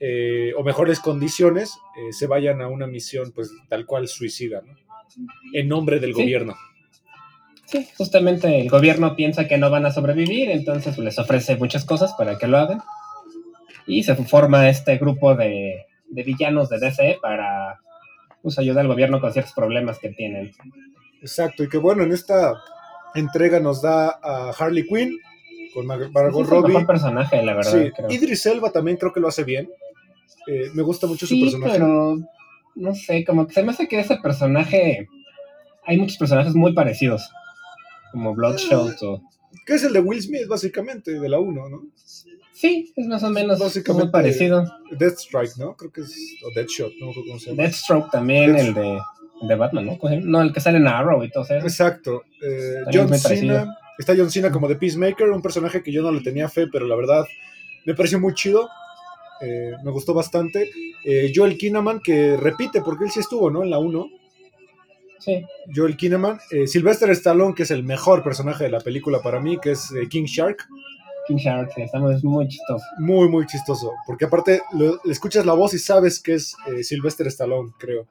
eh, o mejores condiciones eh, se vayan a una misión pues tal cual suicida, ¿no? En nombre del Sí. gobierno. Sí, justamente el gobierno piensa que no van a sobrevivir, entonces les ofrece muchas cosas para que lo hagan. Y se forma este grupo de, de villanos de DC para pues, ayudar al gobierno con ciertos problemas que tienen. Exacto, y que bueno, en esta entrega nos da a Harley Quinn con Mar- Margot es el Robbie. mejor personaje, la verdad. Sí, creo. Idris Elba también creo que lo hace bien. Eh, me gusta mucho su Sí, personaje. pero no sé, como que se me hace que ese personaje. Hay muchos personajes muy parecidos, como Bloodshot o. Que es el de Will Smith, básicamente, de la 1, ¿no? Sí, es más o menos Básicamente- muy parecido. Deathstrike, ¿no? Creo que es. O Deadshot, no cómo se llama. Deathstroke también, el de, el de Batman, ¿no? ¿Cómo se llama? No, el que sale en Arrow y todo eso. Exacto. Eh, John. Cena. Está John Cena como de Peacemaker, un personaje que yo no le tenía fe, pero la verdad me pareció muy chido. Eh, me gustó bastante. Eh, Joel Kinnaman, que repite, porque él sí estuvo, ¿no? En la 1. Sí. Joel Kinnaman. Sylvester Stallone, que es el mejor personaje de la película para mí, que es King Shark. King Shark, está muy, muy chistoso. Muy, muy chistoso. Porque aparte lo- le escuchas la voz y sabes que es eh, Sylvester Stallone, creo.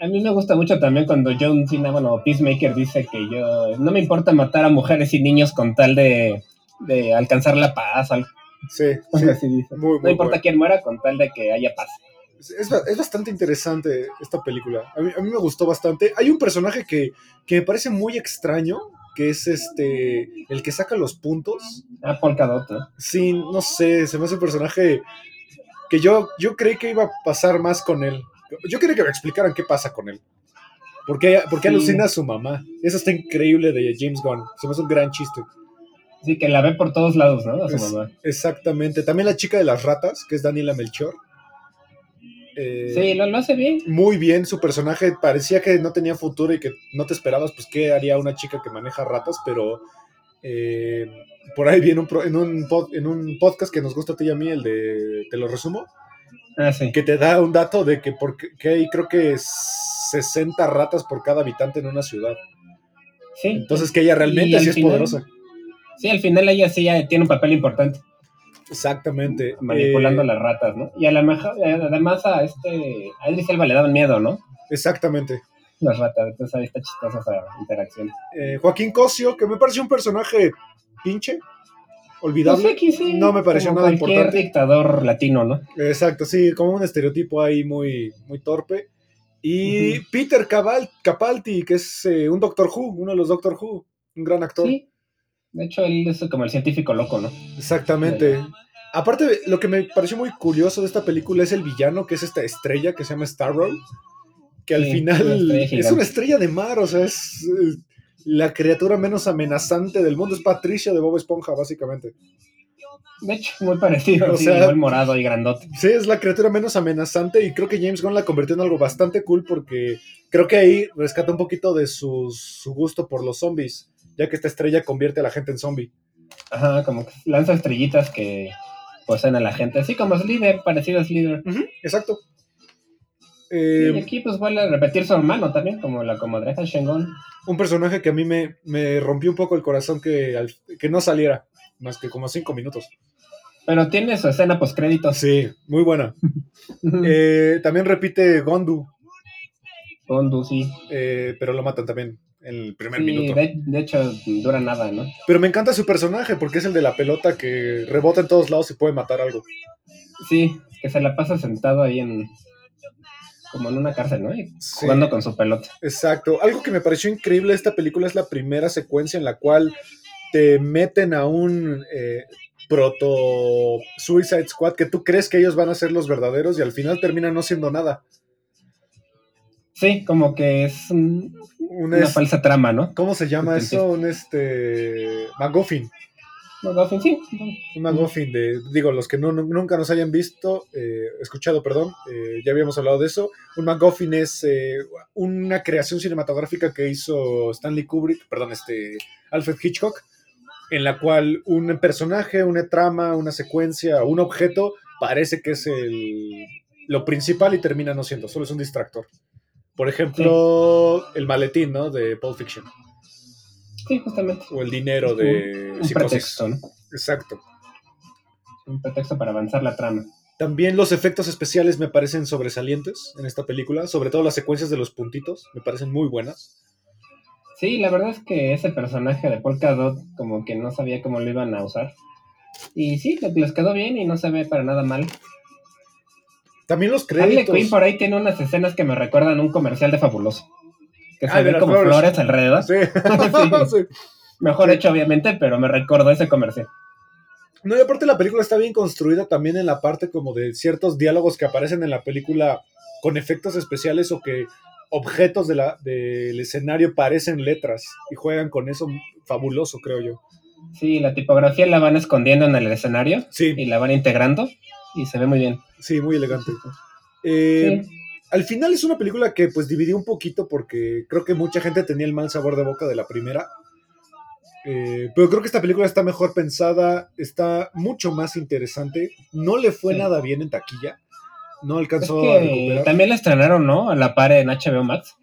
A mí me gusta mucho también cuando John Cena, bueno, Peacemaker dice que yo no me importa matar a mujeres y niños con tal de, de alcanzar la paz. Algo Sí, sí. así dice. Muy, No importa bueno. quién muera con tal de que haya paz. Es, es es bastante interesante esta película. A mí, a mí me gustó bastante. Hay un personaje que, que me parece muy extraño, que es este, el que saca los puntos. Ah, Polkadot. Sí, no sé, se me hace un personaje que yo, yo creí que iba a pasar más con él. Yo quería que me explicaran qué pasa con él. ¿Por qué, por qué Sí. alucina a su mamá? Eso está increíble de James Gunn. Se me hace un gran chiste. Sí, que la ve por todos lados, ¿no? A su Es- mamá. Exactamente. También la chica de las ratas, que es Daniela Melchor. Eh, Sí, lo, lo hace bien. Muy bien, su personaje parecía que no tenía futuro y que no te esperabas, pues, qué haría una chica que maneja ratas, pero eh, por ahí viene un pro- en, un pod- en un podcast que nos gusta a ti y a mí, el de Te lo resumo, Ah, sí. que te da un dato de que, porque, que hay creo que 60 ratas por cada habitante en una ciudad. Sí. Entonces que ella realmente al sí es poderosa. Sí, al final ella sí ya tiene un papel importante, Exactamente. manipulando Eh, las ratas, ¿no? Y a lo mejor, eh, además a este, a Idris Elba le daban miedo, ¿no? Exactamente. Las ratas, entonces ahí está chistosa esa interacción. Eh, Joaquín Cosio, que me pareció un personaje pinche, olvidable. Pues aquí sí, No me pareció nada importante. dictador latino, ¿no? Exacto, sí, como un estereotipo ahí muy, muy torpe. Y. Peter Capaldi, que es eh, un Doctor Who, uno de los Doctor Who, un gran actor. Sí. De hecho, él es como el científico loco, ¿no? Exactamente. Aparte, lo que me pareció muy curioso de esta película es el villano, que es esta estrella que se llama Starro, que al Sí, final una es una estrella de mar, o sea, es la criatura menos amenazante del mundo, es Patricia de Bob Esponja, básicamente. De hecho, muy parecido, O sí, sea- igual morado y grandote. Sí, es la criatura menos amenazante y creo que James Gunn la convirtió en algo bastante cool porque creo que ahí rescata un poquito de sus- su gusto por los zombies, ya que esta estrella convierte a la gente en zombie. Ajá, como que lanza estrellitas que poseen a la gente. Así como Slither, parecido a Slither. Exacto. y Eh, aquí pues vuelve a repetir su hermano también, como la comadreja Shengon. un personaje que a mí me, me rompió un poco el corazón que, al- que no saliera, más que como cinco minutos. Pero tiene su escena post créditos. Sí, muy buena. Eh, también repite Gondu, Gondu, sí. eh, pero lo matan también el primer Sí, minuto. de, de hecho, dura nada, ¿no? Pero me encanta su personaje porque es el de la pelota que rebota en todos lados y puede matar algo. Sí, que se la pasa sentado ahí en. como en una cárcel, ¿no? Y Sí. jugando con su pelota. Exacto. Algo que me pareció increíble de esta película es la primera secuencia en la cual te meten a un eh, proto Suicide Squad que tú crees que ellos van a ser los verdaderos y al final terminan no siendo nada. Sí, como que es un- Un una es- falsa trama, ¿no? ¿Cómo se llama eso? Un este McGuffin. No, sí. Un McGuffin de, digo, los que no, no- nunca nos hayan visto, eh, escuchado, perdón, eh, ya habíamos hablado de eso. Un McGuffin es eh, una creación cinematográfica que hizo Stanley Kubrick, perdón, este Alfred Hitchcock, en la cual un personaje, una trama, una secuencia, un objeto parece que es el, lo principal y termina no siendo, solo es un distractor. Por ejemplo, el maletín, ¿no? De Pulp Fiction. Sí, justamente. O el dinero de Un Psicosis. pretexto, ¿no? Exacto. Un pretexto para avanzar la trama. También los efectos especiales me parecen sobresalientes en esta película, sobre todo las secuencias de los puntitos, me parecen muy buenas. Sí, la verdad es que ese personaje de Polka Dot como que no sabía cómo lo iban a usar. Y sí, le- les quedó bien y no se ve para nada mal. También los Harley créditos. Quinn por ahí tiene unas escenas que me recuerdan un comercial de Fabuloso. Que se Ah, de ven las como flores. flores, alrededor. Sí. Sí. Sí. Mejor Sí. hecho, obviamente, pero me recordó ese comercial. No, y aparte la película está bien construida también en la parte como de ciertos diálogos que aparecen en la película con efectos especiales o que objetos de la, del escenario parecen letras y juegan con eso fabuloso, creo yo. Sí, la tipografía la van escondiendo en el escenario Sí, y la van integrando y se ve muy bien. sí, muy elegante. Eh, Sí. Al final es una película que pues dividió un poquito porque creo que mucha gente tenía el mal sabor de boca de la primera. Eh, pero creo que esta película está mejor pensada, está mucho más interesante. No le fue Sí. nada bien en taquilla. No Es alcanzó a recuperar. también la estrenaron, ¿no? A la par en HBO Max.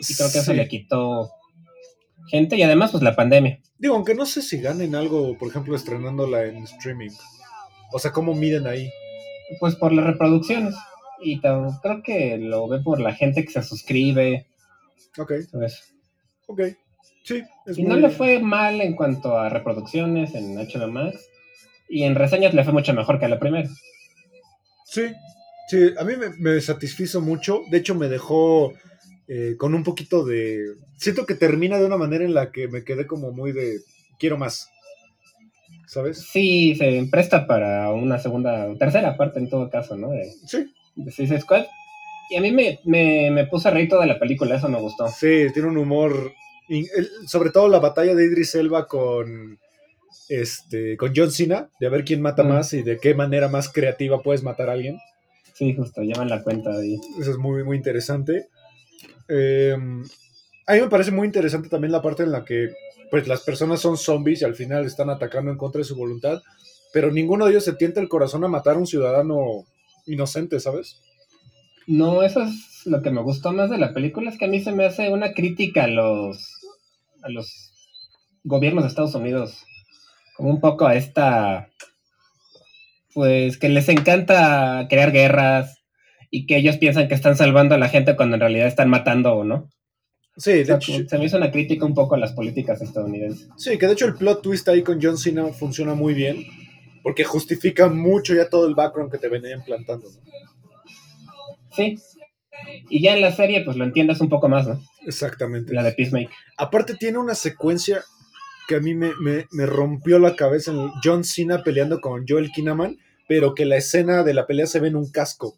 Y creo que eso Sí. le quitó gente y además, pues la pandemia. Digo, aunque no sé si ganen algo, por ejemplo, estrenándola en streaming. O sea, ¿cómo miden ahí? Pues por las reproducciones. Y creo que lo ve por la gente que se suscribe. Ok, pues. ok. Sí, es Y muy... no le fue mal en cuanto a reproducciones en HBO Max. Y en reseñas le fue mucho mejor que a la primera. Sí, sí, a mí me, me satisfizo mucho. De hecho, me dejó eh, con un poquito de... Siento que termina de una manera en la que me quedé como muy de... Quiero más. ¿Sabes? Sí, se presta para una segunda, tercera parte en todo caso, ¿no? De, Sí. de Suicide Squad. Y a mí me, me, me puse a reír toda la película, eso me gustó. Sí, tiene un humor. sobre todo la batalla de Idris Elba con. Este. con John Cena, de a ver quién mata Mm. más y de qué manera más creativa puedes matar a alguien. Sí, justo, llevan la cuenta ahí. Eso es muy, muy interesante. Eh, a mí me parece muy interesante también la parte en la que pues, las personas son zombies y al final están atacando en contra de su voluntad, pero ninguno de ellos se tienta el corazón a matar a un ciudadano inocente, ¿sabes? No, eso es lo que me gustó más de la película, es que a mí se me hace una crítica a los, a los gobiernos de Estados Unidos, como un poco a esta, pues que les encanta crear guerras y que ellos piensan que están salvando a la gente cuando en realidad están matando, ¿no? Sí, O de sea, hecho, se me hizo una crítica un poco a las políticas estadounidenses. sí, que de hecho el plot twist ahí con John Cena funciona muy bien, porque justifica mucho ya todo el background que te venían plantando. ¿no? Sí. Y ya en la serie, pues lo entiendes un poco más, ¿no? Exactamente. La de Peacemaker. Aparte tiene una secuencia que a mí me, me- me rompió la cabeza en John Cena peleando con Joel Kinnaman, pero que la escena de la pelea se ve en un casco.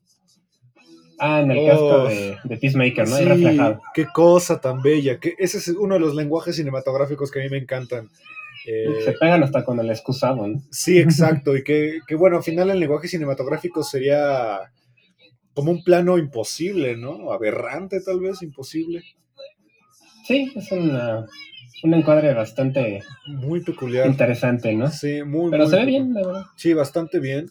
Ah, en el Oh. casco de, de Peacemaker, ¿no? Sí, reflejado. qué cosa tan bella. Que ese es uno de los lenguajes cinematográficos que a mí me encantan. Eh, Se pegan hasta con el excusado, ¿no? sí, exacto. Y que, que, bueno, al final el lenguaje cinematográfico sería como un plano imposible, ¿no? Aberrante tal vez, imposible. Sí, es una, un encuadre bastante Muy peculiar. interesante, ¿no? Sí, muy, Pero muy se ve bien, la verdad. Sí, bastante bien.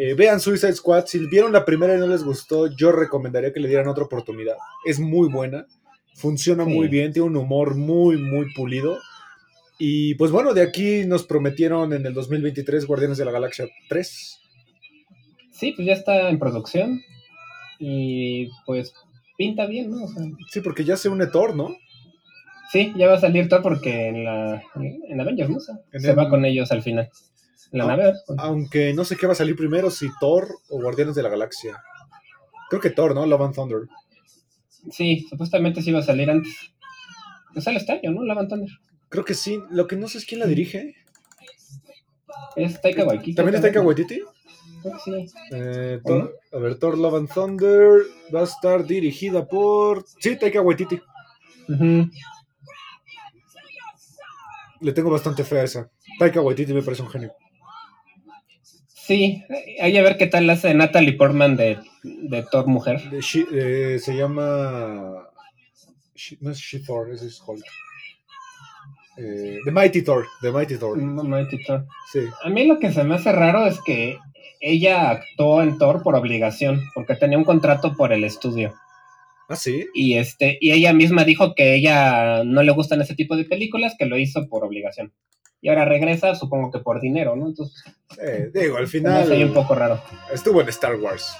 Eh, vean Suicide Squad. Si vieron la primera y no les gustó, yo recomendaría que le dieran otra oportunidad. Es muy buena. Funciona Sí. muy bien. Tiene un humor muy, muy pulido. Y pues bueno, de aquí nos prometieron en el 2023 Guardianes de la Galaxia 3. Sí, pues ya está en producción. Y pues pinta bien, ¿no? O sea, Sí, porque ya se une Thor, ¿no? sí, ya va a salir todo porque en la en Avengers, ¿no? En se el- va con ellos al final. La nave. Aunque no sé qué va a salir primero, si Thor o Guardianes de la Galaxia. Creo que Thor, ¿no? Love and Thunder. Sí, supuestamente sí va a salir antes. Pues sale este año, ¿no? La Van Thunder. Creo que sí. Lo que no sé es quién la dirige. Es Taika Waititi. ¿También es Taika Waititi? Creo que sí. Eh, ¿O Thor- a ver, Thor Love and Thunder va a estar dirigida por. Sí, Taika Waititi. Ujú. Le tengo bastante fe a esa. Taika Waititi me parece un genio. Sí, hay a ver qué tal hace Natalie Portman de, de Thor Mujer. De She- eh, se llama. She- no es She Thor, ese es Hulk. Eh, The Mighty Thor. The Mighty Thor. No, Mighty Thor. Sí. A mí lo que se me hace raro es que ella actuó en Thor por obligación, porque tenía un contrato por el estudio. Ah, sí. Y este, y ella misma dijo que ella no le gustan ese tipo de películas, que lo hizo por obligación. Y ahora regresa, supongo que por dinero, ¿no? Entonces, Eh, digo, al hace ahí un final poco raro. estuvo en Star Wars.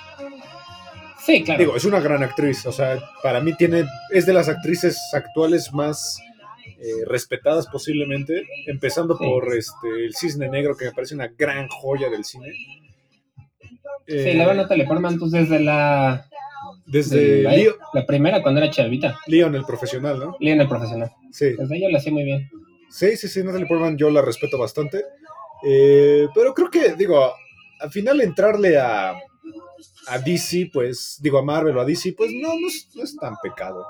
Sí, claro. Digo, es una gran actriz. O sea, para mí tiene. Es de las actrices actuales más eh, respetadas posiblemente. Empezando Sí. por este El Cisne Negro, que me parece una gran joya del cine. sí, Eh, la verdad Natalie Portman, pues desde la, Desde la, Leo- la primera, cuando era chavita, Leon, el profesional, ¿no? Leon el profesional. Sí. Desde ella lo hacía muy bien. Sí, sí, sí, Natalie Portman yo la respeto bastante. Eh, pero creo que, digo, al final entrarle a, a DC, pues, digo, a Marvel o a DC, pues no, no es, no es tan pecado.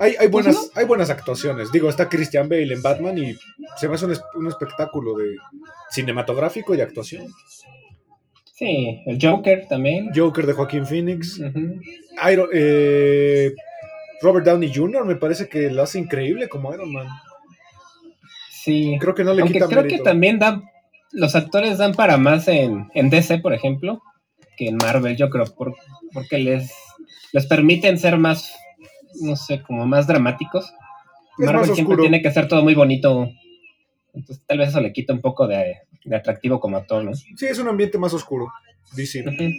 Hay, hay, buenas, hay buenas actuaciones. Digo, está Christian Bale en Batman y se me hace un, es- un espectáculo de cinematográfico y actuación. Sí, el Joker también. Joker de Joaquín Phoenix. Iron- eh, Robert Downey Jr. me parece que lo hace increíble como Iron Man. Sí. Creo que no le Aunque quita creo que también dan, los actores dan para más en, en DC, por ejemplo, que en Marvel, yo creo, por- porque les, les permiten ser más, no sé, como más dramáticos. Es Marvel más siempre tiene que ser todo muy bonito. Entonces tal vez eso le quita un poco de, de atractivo como actor, ¿no? Sí, es un ambiente más oscuro, DC. Ujú.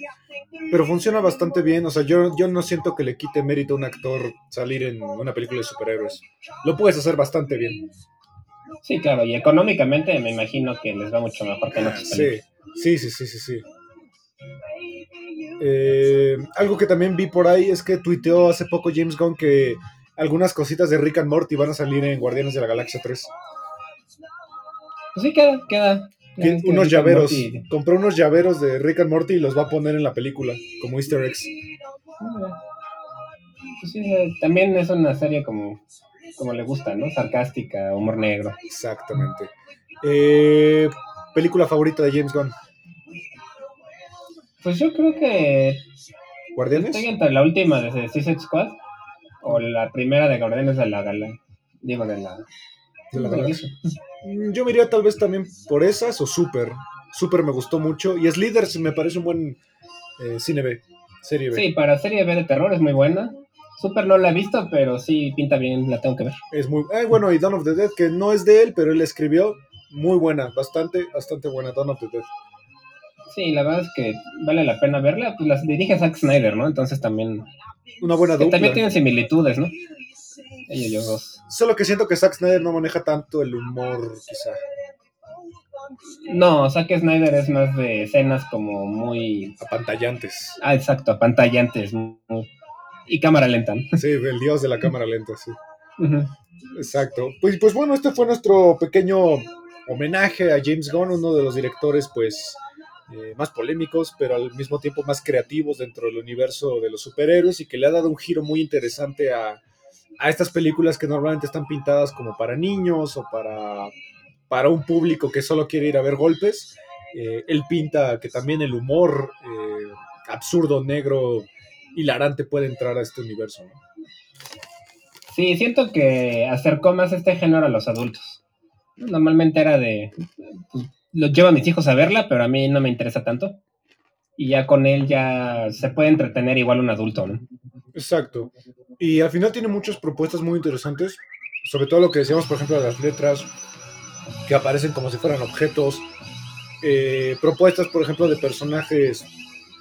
Pero funciona bastante bien. O sea, yo, yo no siento que le quite mérito a un actor salir en una película de superhéroes. Lo puedes hacer bastante bien. Sí, claro, y económicamente me imagino que les va mucho mejor que en otras Sí, sí, sí, sí, sí. sí. Eh, algo que también vi por ahí es que tuiteó hace poco James Gunn que algunas cositas de Rick and Morty van a salir en Guardianes de la Galaxia 3. Pues sí, queda, queda. Unos Rick llaveros. Compró unos llaveros de Rick and Morty y los va a poner en la película como easter eggs. Ah, Pues sí, eh, también es una serie como, como le gusta, ¿no? Sarcástica, humor negro. Exactamente. Eh, película favorita de James Gunn. Pues yo creo que ¿Guardianes? estoy entre la última de Suicide Squad o la primera de Guardianes de la Gala. Digo, de la... De la Galaxia. Mm, Yo me iría tal vez también por esas o Super. Super me gustó mucho. Y Sliders me parece un buen eh, cine B. Serie B. Sí, para serie B de terror es muy buena. Super no la he visto, pero sí pinta bien, la tengo que ver. Es muy. eh, bueno, y Dawn of the Dead, que no es de él, pero él escribió. Muy buena, bastante, bastante buena. Dawn of the Dead. Sí, la verdad es que vale la pena verla. Pues las dirige Zack Snyder, ¿no? Entonces también... Una buena Que dupla. también tienen similitudes, ¿no? Ellos dos. Solo que siento que Zack Snyder no maneja tanto el humor, quizá. No, Zack Snyder es más de escenas como muy... Apantallantes. Ah, exacto, apantallantes. muy- Y cámara lenta. Sí, el dios de la cámara lenta, sí. Exacto. Pues, pues bueno, este fue nuestro pequeño homenaje a James Gunn, uno de los directores, pues, eh, más polémicos, pero al mismo tiempo más creativos dentro del universo de los superhéroes y que le ha dado un giro muy interesante a, a estas películas que normalmente están pintadas como para niños o para, para un público que solo quiere ir a ver golpes. Eh, él pinta que también el humor eh, absurdo, negro, hilarante puede entrar a este universo. ¿no? Sí, siento que acercó más este género a los adultos. Normalmente era de... pues, lo llevo a mis hijos a verla, pero a mí no me interesa tanto. Y ya con él ya se puede entretener igual un adulto, ¿no? Exacto. Y al final tiene muchas propuestas muy interesantes, sobre todo lo que decíamos, por ejemplo, de las letras, que aparecen como si fueran objetos, eh, propuestas, por ejemplo, de personajes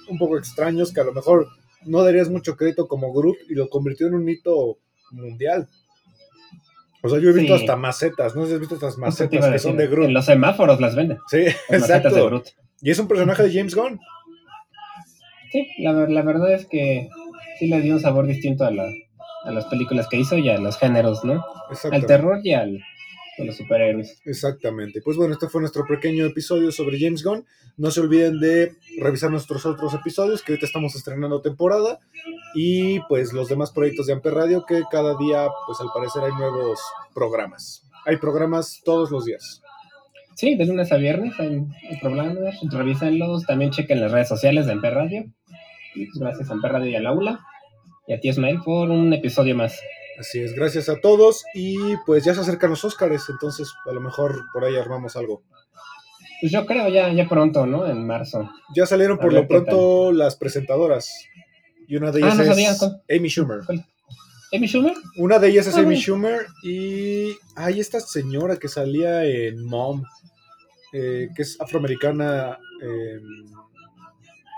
un poco extraños que a lo mejor no darías mucho crédito como Groot y lo convirtió en un hito mundial. O sea, yo he visto Sí. hasta macetas, no sé si has visto estas macetas que son de Groot. En los semáforos las venden. Sí, Las macetas de exacto. Groot. Y es un personaje de James Gunn. Sí, la, ver- la verdad es que sí le dio un sabor distinto a, la- a las películas que hizo y a los géneros, ¿no? Al Exacto. terror y al, los superhéroes. Exactamente. Pues bueno, este fue nuestro pequeño episodio sobre James Gunn. No se olviden de revisar nuestros otros episodios, que ahorita estamos estrenando temporada. Y pues los demás proyectos de Amper Radio, que cada día, pues al parecer hay nuevos programas. Hay programas todos los días. Sí, de lunes a viernes hay, programas, revísenlos, también chequen las redes sociales de Amper Radio. Pues gracias a Amper Radio y a Laula y a ti Ismael por un episodio más. Así es, gracias a todos. Y pues ya se acercan los Óscares, entonces a lo mejor por ahí armamos algo. Pues yo creo ya, ya pronto, ¿no? En marzo. Ya salieron por lo pronto las presentadoras. Y una de Ah, ellas no es. Amy Schumer. ¿Amy Schumer? Una de ellas es Ah, Amy. Schumer y hay esta señora que salía en Mom, eh, que es afroamericana. eh,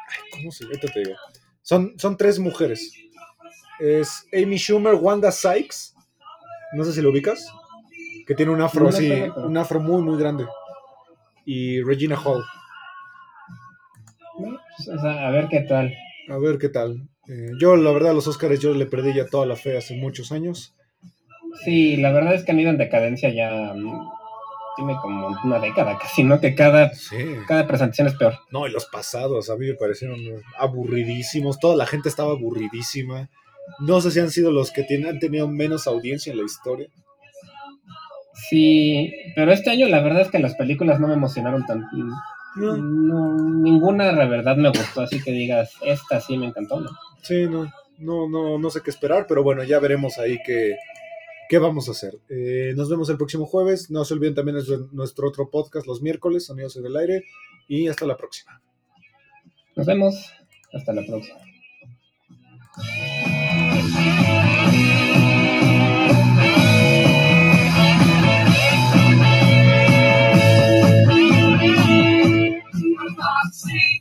ay, ¿Cómo se llama? Te digo. Son, son tres mujeres. Es Amy Schumer, Wanda Sykes, no sé si lo ubicas, que tiene un afro así, un afro muy, muy grande. Y Regina Hall. Pues, o sea, a ver qué tal. A ver qué tal. Eh, yo, la verdad, a los Oscars yo le perdí ya toda la fe hace muchos años. Sí, la verdad es que han ido en decadencia ya. mm, Tiene como una década casi, ¿no? Que cada, Sí. cada presentación es peor. No, y los pasados a mí me parecieron aburridísimos. Toda la gente estaba aburridísima. No sé si han sido los que tienen, han tenido menos audiencia en la historia. Sí, pero este año la verdad es que las películas no me emocionaron tanto. No, No, ninguna la verdad me gustó, así que digas, esta sí me encantó, ¿no? sí, no, no, no, no sé qué esperar, pero bueno, ya veremos ahí qué, qué vamos a hacer. Eh, nos vemos el próximo jueves. No se olviden también nuestro otro podcast los miércoles, Sonidos en el Aire. Y hasta la próxima. Nos vemos. Hasta la próxima.